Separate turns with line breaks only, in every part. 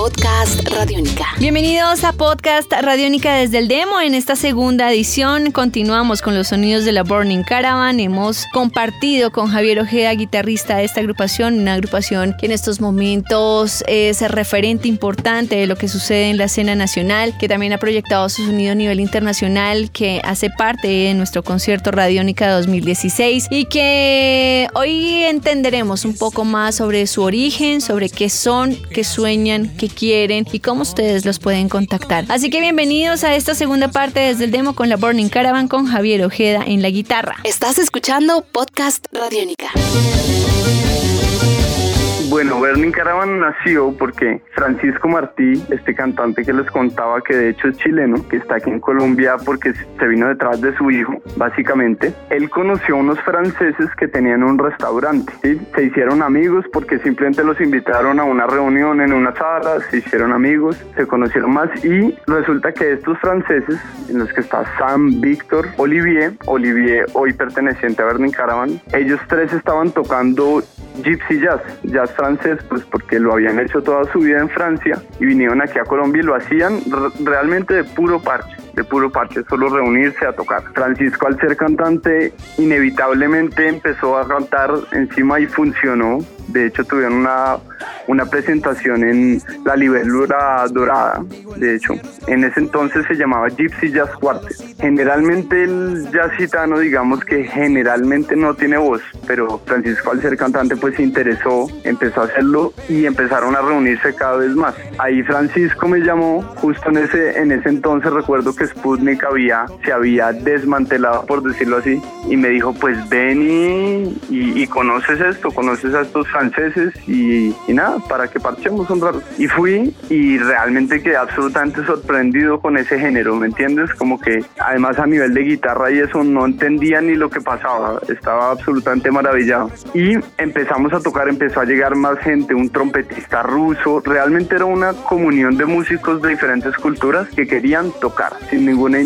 Podcast Radiónica.
Bienvenidos a Podcast Radiónica desde el demo. En esta segunda edición continuamos con los sonidos de la Burning Caravan. Hemos compartido con Javier Ojeda, guitarrista de esta agrupación, una agrupación que en estos momentos es referente importante de lo que sucede en la escena nacional, que también ha proyectado su sonido a nivel internacional, que hace parte de nuestro concierto Radiónica 2016 y que hoy entenderemos un poco más sobre su origen, sobre qué son, qué sueñan, qué quieren y cómo ustedes los pueden contactar. Así que bienvenidos a esta segunda parte desde el demo con la Burning Caravan con Javier Ojeda en la guitarra.
Estás escuchando Podcast Radiónica.
Bueno, Burning Caravan nació porque Francisco Martí, este cantante que les contaba que de hecho es chileno, que está aquí en Colombia porque se vino detrás de su hijo, básicamente, él conoció a unos franceses que tenían un restaurante. Se hicieron amigos porque simplemente los invitaron a una reunión en una sala, se hicieron amigos, se conocieron más y resulta que estos franceses, en los que está Sam, Víctor, Olivier, Olivier hoy perteneciente a Burning Caravan, ellos tres estaban tocando gypsy jazz, jazz francés, pues porque lo habían hecho toda su vida en Francia y vinieron aquí a Colombia y lo hacían realmente de puro parche, de puro parche, solo reunirse a tocar. Francisco al ser cantante inevitablemente empezó a cantar encima y funcionó. De hecho tuvieron una, una presentación en la Libélula Dorada, de hecho. En ese entonces se llamaba Gypsy Jazz Quartet. Generalmente el jazz gitano, digamos que generalmente no tiene voz, pero Francisco al ser cantante pues se interesó, empezó a hacerlo y empezaron a reunirse cada vez más. Ahí Francisco me llamó, justo en ese, en ese entonces recuerdo que Sputnik había, se había desmantelado, por decirlo así, y me dijo pues ven y, y, conoces esto, conoces a estos franceses y, y nada, para que parchemos un rato. Y fui y realmente quedé absolutamente sorprendido con ese género, ¿me entiendes? Como que además a nivel de guitarra y eso no entendía ni lo que pasaba, estaba absolutamente maravillado. Y empezamos a tocar, empezó a llegar más gente, un trompetista ruso, realmente era una comunión de músicos de diferentes culturas que querían tocar, sin ninguna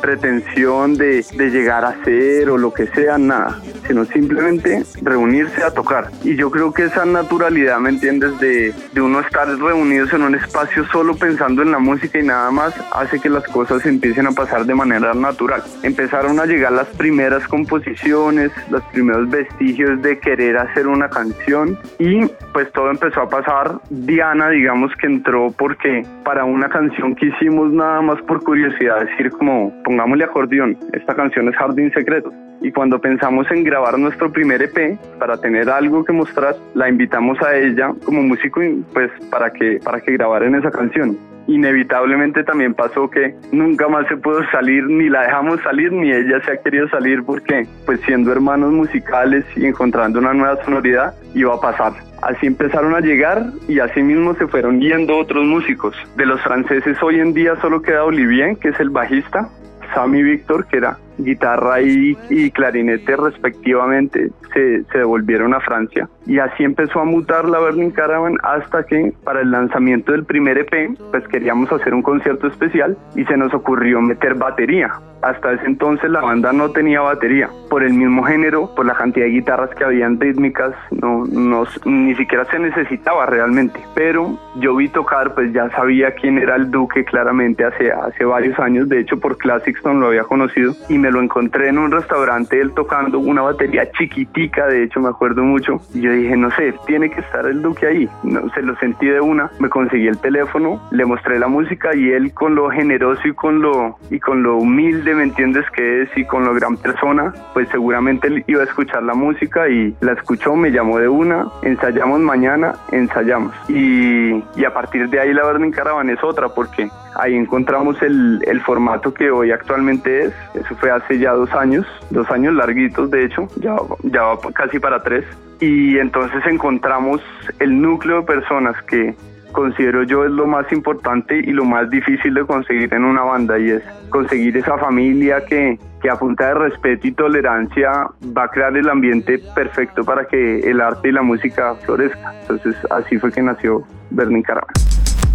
pretensión de, de llegar a ser o lo que sea, nada, sino simplemente reunirse a tocar. Y yo creo que esa naturalidad, ¿me entiendes? De, de uno estar reunidos en un espacio solo pensando en la música y nada más, hace que las cosas empiecen a pasar de manera natural. Empezaron a llegar las primeras composiciones, los primeros vestigios de querer hacer una canción y pues todo empezó a pasar. Diana, digamos que entró porque para una canción que hicimos nada más por curiosidad, decir como pongámosle acordeón, esta canción es Jardín Secreto. Y cuando pensamos en grabar nuestro primer EP para tener algo que mostrar, la invitamos a ella como músico pues para que para que grabara en esa canción inevitablemente también pasó que nunca más se pudo salir, ni la dejamos salir, ni ella se ha querido salir porque pues siendo hermanos musicales y encontrando una nueva sonoridad iba a pasar. Así empezaron a llegar y así mismo se fueron yendo otros músicos. De los franceses hoy en día solo queda Olivier, que es el bajista, Sammy Víctor, que era guitarra y, y clarinete respectivamente, se, se, devolvieron a Francia. Y así empezó a mutar la Berlin Caravan hasta que para el lanzamiento del primer EP, pues queríamos hacer un concierto especial y se nos ocurrió meter batería. Hasta ese entonces la banda no tenía batería. Por el mismo género, por la cantidad de guitarras que habían rítmicas, no, no, ni siquiera se necesitaba realmente. Pero yo vi tocar, pues ya sabía quién era el Duque claramente hace, hace varios años. De hecho, por Classicston lo había conocido y me lo encontré en un restaurante él tocando una batería chiquitica, de hecho me acuerdo mucho. Y yo dije, no sé, tiene que estar el Duque ahí. No, se lo sentí de una, me conseguí el teléfono, le mostré la música y él con lo generoso y con lo, y con lo humilde, ¿me entiendes que es? Y con lo gran persona, pues seguramente él iba a escuchar la música y la escuchó, me llamó de una, ensayamos mañana, ensayamos. Y, y a partir de ahí la Burning Caravan es otra porque ahí encontramos el, el formato que hoy actualmente es. Eso fue hace ya dos años, dos años larguitos de hecho, ya, ya va casi para tres. Y entonces encontramos el núcleo de personas que considero yo es lo más importante y lo más difícil de conseguir en una banda y es conseguir esa familia que, que a punta de respeto y tolerancia va a crear el ambiente perfecto para que el arte y la música florezca. Entonces así fue que nació Berlín Caravan.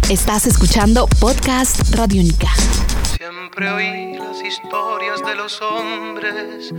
Estás escuchando Podcast Radiónica.
Siempre oí las historias de los hombres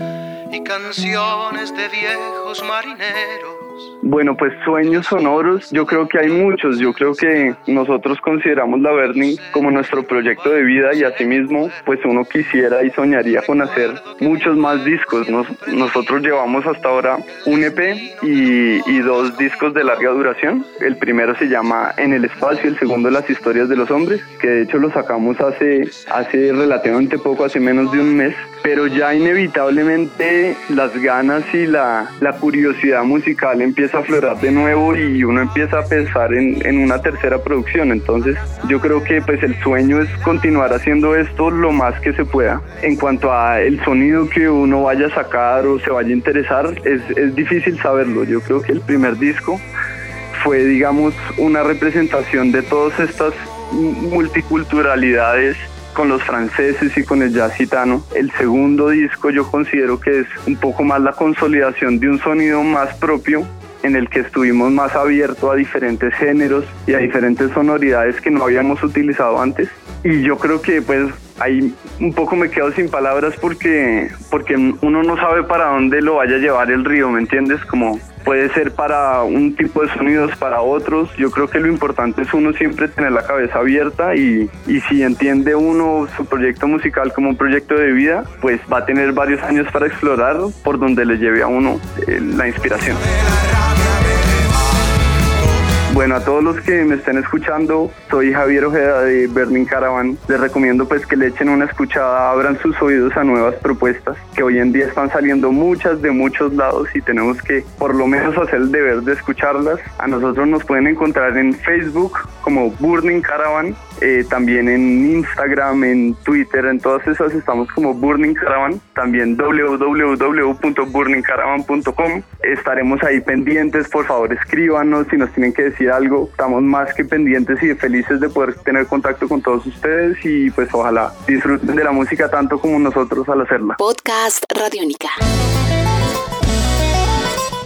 y canciones de viejos marineros
bueno, pues sueños sonoros, yo creo que hay muchos. Yo creo que nosotros consideramos la Burning como nuestro proyecto de vida y asimismo, pues uno quisiera y soñaría con hacer muchos más discos. nosotros llevamos hasta ahora un EP y, y, dos discos de larga duración. El primero se llama En el espacio, el segundo Las historias de los hombres, que de hecho lo sacamos hace, hace relativamente poco, hace menos de un mes pero ya inevitablemente las ganas y la, la, curiosidad musical empieza a aflorar de nuevo y uno empieza a pensar en, en, una tercera producción. Entonces yo creo que pues el sueño es continuar haciendo esto lo más que se pueda. En cuanto a el sonido que uno vaya a sacar o se vaya a interesar, es, es difícil saberlo. Yo creo que el primer disco fue digamos una representación de todas estas multiculturalidades con los franceses y con el jazz gitano. El segundo disco yo considero que es un poco más la consolidación de un sonido más propio en el que estuvimos más abiertos a diferentes géneros y a diferentes sonoridades que no habíamos utilizado antes. Y yo creo que pues ahí un poco me quedo sin palabras porque, porque uno no sabe para dónde lo vaya a llevar el río, ¿me entiendes? Como puede ser para un tipo de sonidos, para otros. Yo creo que lo importante es uno siempre tener la cabeza abierta y, y si entiende uno su proyecto musical como un proyecto de vida, pues va a tener varios años para explorar por donde le lleve a uno eh, la inspiración. Bueno, a todos los que me estén escuchando, soy Javier Ojeda de Berlin Caravan. Les recomiendo pues que le echen una escuchada, abran sus oídos a nuevas propuestas, que hoy en día están saliendo muchas de muchos lados y tenemos que por lo menos hacer el deber de escucharlas. A nosotros nos pueden encontrar en Facebook como Burning Caravan eh, también en Instagram, en Twitter, en todas esas estamos como Burning Caravan, también www.burningcaravan.com. Estaremos ahí pendientes, por favor escríbanos si nos tienen que decir algo. Estamos más que pendientes y felices de poder tener contacto con todos ustedes y pues ojalá disfruten de la música tanto como nosotros al hacerla.
Podcast Radiónica.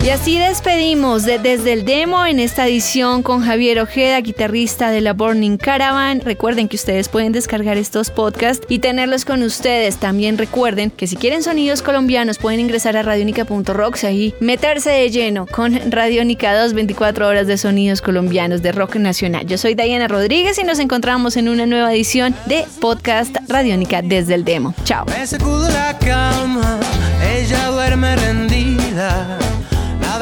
Y así despedimos desde el demo en esta edición con Javier Ojeda, guitarrista de la Burning Caravan. Recuerden que ustedes pueden descargar estos podcasts y tenerlos con ustedes. También recuerden que si quieren sonidos colombianos pueden ingresar a radionica.rocks y meterse de lleno con Radionica 2, 24 horas de sonidos colombianos de rock nacional. Yo soy Diana Rodríguez y nos encontramos en una nueva edición de Podcast Radionica desde el demo. Chao.
ella duerme rendida